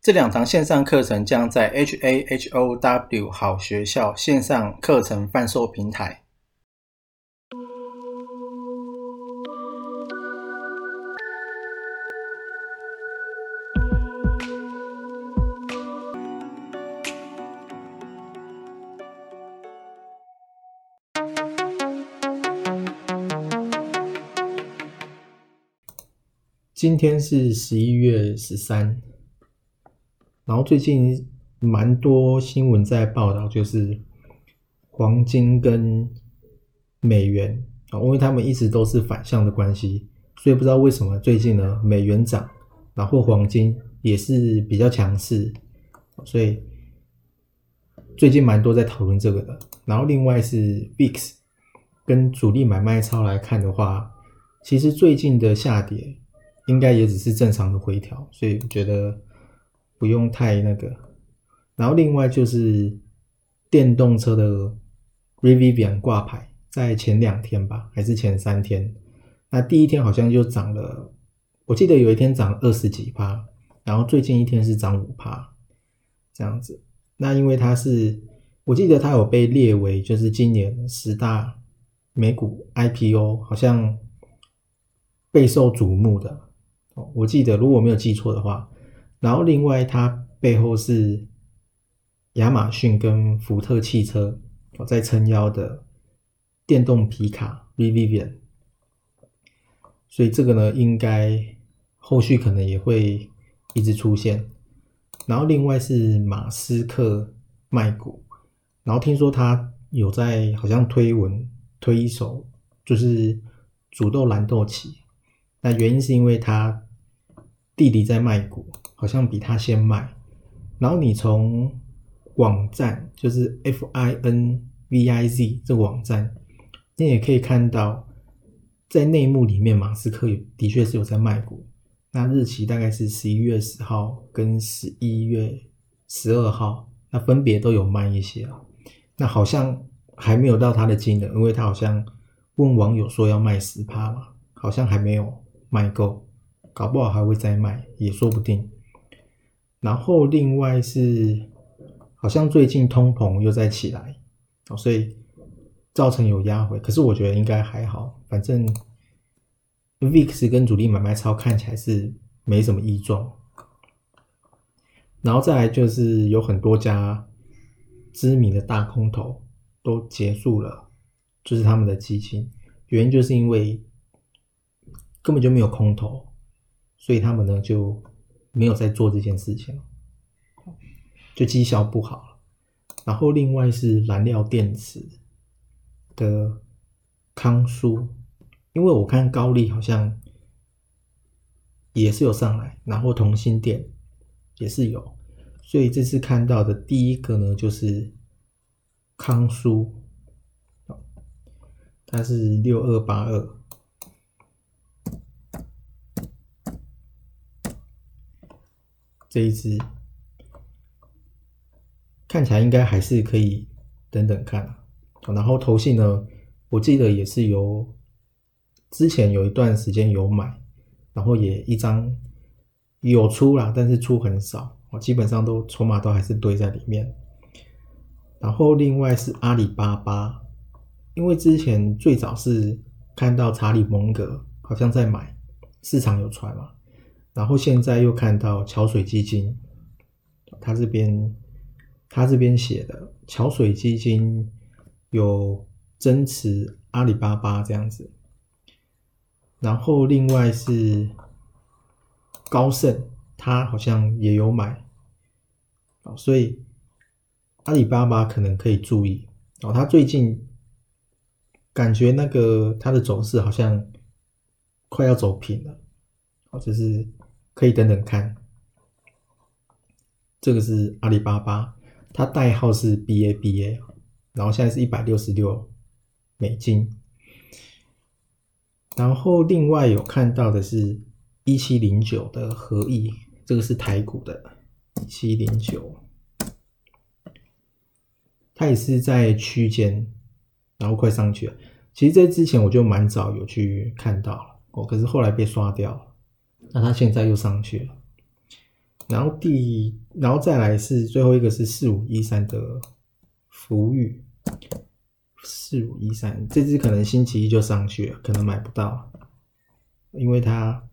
这两堂线上课程将在 HAHOW 好学校线上课程贩售平台。今天是十一月十三，然后最近蛮多新闻在报道，就是黄金跟美元啊，因为他们一直都是反向的关系，所以不知道为什么最近呢美元涨，然后黄金也是比较强势，所以最近蛮多在讨论这个的。然后另外是 VIX 跟主力买卖超来看的话，其实最近的下跌。应该也只是正常的回调，所以觉得不用太那个。然后另外就是电动车的 Rivian 挂牌，在前两天吧，还是前三天，那第一天好像就涨了，我记得有一天涨二十几趴，然后最近一天是涨五趴，这样子。那因为它是，我记得它有被列为就是今年十大美股 IPO，好像备受瞩目的。哦我记得，如果我没有记错的话，然后另外它背后是亚马逊跟福特汽车在撑腰的电动皮卡 Rivian，所以这个呢，应该后续可能也会一直出现。然后另外是马斯克卖股，然后听说他有在好像推文推一手，就是煮豆蓝豆起，那原因是因为他。弟弟在卖股，好像比他先卖。然后你从网站，就是 F I N V I Z 这个网站，你也可以看到，在内幕里面，马斯克的确是有在卖股。那日期大概是十一月十号跟十一月十二号，那分别都有卖一些啊。那好像还没有到他的金额，因为他好像问网友说要卖十趴嘛，好像还没有卖够。搞不好还会再卖，也说不定。然后另外是，好像最近通膨又在起来，哦所以造成有压回。可是我觉得应该还好，反正 VIX 跟主力买卖超看起来是没什么异状。然后再来就是有很多家知名的大空头都结束了，就是他们的基金，原因就是因为根本就没有空头。所以他们呢就没有在做这件事情，就绩效不好。然后另外是燃料电池的康舒，因为我看高丽好像也是有上来，然后同心电也是有，所以这次看到的第一个呢就是康舒，它是六二八二。这一支看起来应该还是可以等等看，然后头信呢，我记得也是有之前有一段时间有买，然后也一张有出啦，但是出很少，我基本上都筹码都还是堆在里面。然后另外是阿里巴巴，因为之前最早是看到查理蒙格好像在买，市场有传嘛。然后现在又看到桥水基金，他这边他这边写的桥水基金有增持阿里巴巴这样子，然后另外是高盛，他好像也有买，所以阿里巴巴可能可以注意。哦，他最近感觉那个它的走势好像快要走平了，哦，就是。可以等等看，这个是阿里巴巴，它代号是 BABA，然后现在是一百六十六美金。然后另外有看到的是一七零九的合意，这个是台股的一七零九，它也是在区间，然后快上去了。其实，在之前我就蛮早有去看到了，哦，可是后来被刷掉了。那它现在又上去了。然后第，然后再来是最后一个是四五一三的福裕，四五一三这只可能星期一就上去了，可能买不到，因为它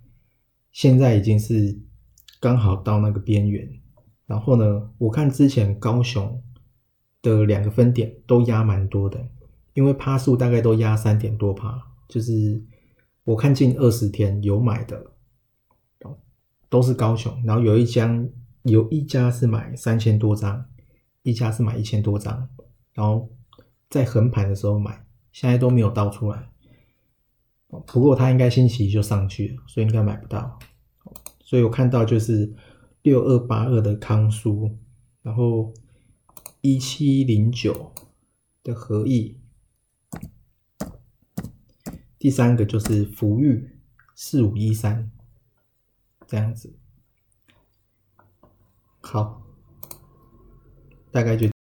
现在已经是刚好到那个边缘。然后呢，我看之前高雄的两个分点都压蛮多的，因为趴数大概都压三点多趴，就是我看近二十天有买的。都是高雄，然后有一家有一家是买三千多张，一家是买一千多张，然后在横盘的时候买，现在都没有倒出来。不过它应该星期一就上去了，所以应该买不到。所以我看到就是六二八二的康舒，然后一七零九的合意，第三个就是福裕四五一三。这样子，好，大概就。